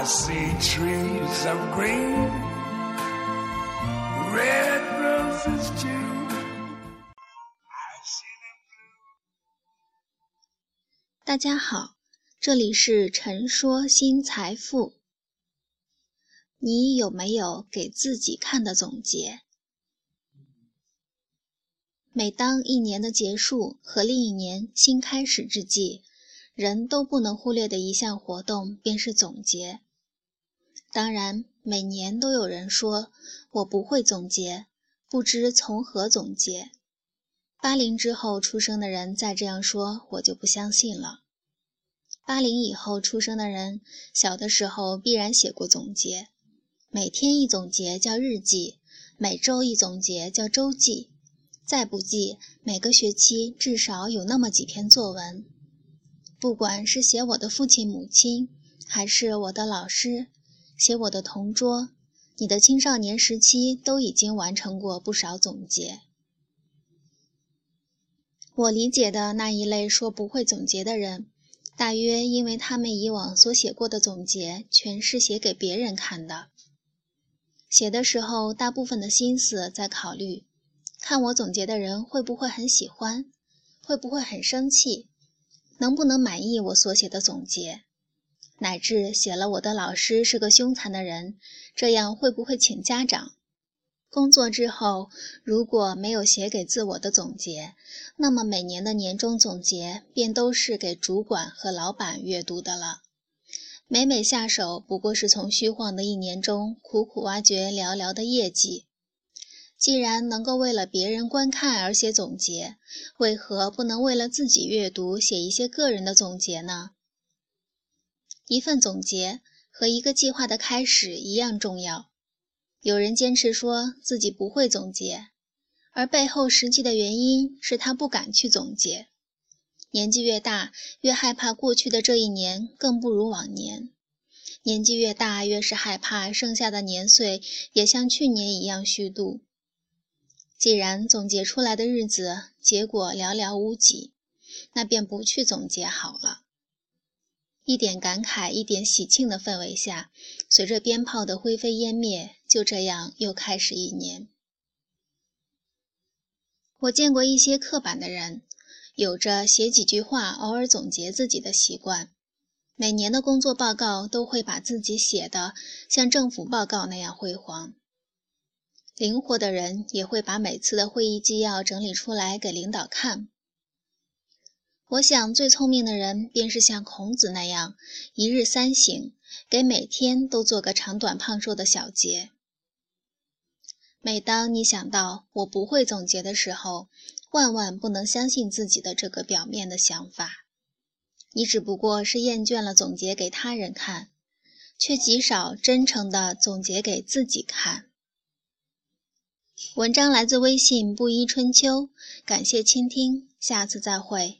I see trees of green, red roses too. I see them blue. 大家好，这里是陈说新财富。你有没有给自己看的总结？每当一年的结束和另一年新开始之际，人都不能忽略的一项活动便是总结。当然，每年都有人说我不会总结，不知从何总结。八零之后出生的人再这样说，我就不相信了。八零以后出生的人，小的时候必然写过总结。每天一总结叫日记，每周一总结叫周记，再不济，每个学期至少有那么几篇作文。不管是写我的父亲母亲，还是我的老师，写我的同桌，你的青少年时期都已经完成过不少总结。我理解的那一类说不会总结的人，大约因为他们以往所写过的总结全是写给别人看的。写的时候，大部分的心思在考虑：看我总结的人会不会很喜欢，会不会很生气，能不能满意我所写的总结，乃至写了我的老师是个凶残的人，这样会不会请家长？工作之后，如果没有写给自我的总结，那么每年的年终总结便都是给主管和老板阅读的了。每每下手，不过是从虚晃的一年中苦苦挖掘寥寥的业绩。既然能够为了别人观看而写总结，为何不能为了自己阅读写一些个人的总结呢？一份总结和一个计划的开始一样重要。有人坚持说自己不会总结，而背后实际的原因是他不敢去总结。年纪越大，越害怕过去的这一年更不如往年；年纪越大，越是害怕剩下的年岁也像去年一样虚度。既然总结出来的日子结果寥寥无几，那便不去总结好了。一点感慨，一点喜庆的氛围下，随着鞭炮的灰飞烟灭，就这样又开始一年。我见过一些刻板的人。有着写几句话，偶尔总结自己的习惯。每年的工作报告都会把自己写的像政府报告那样辉煌。灵活的人也会把每次的会议纪要整理出来给领导看。我想，最聪明的人便是像孔子那样，一日三省，给每天都做个长短胖瘦的小结。每当你想到我不会总结的时候，万万不能相信自己的这个表面的想法，你只不过是厌倦了总结给他人看，却极少真诚的总结给自己看。文章来自微信布衣春秋，感谢倾听，下次再会。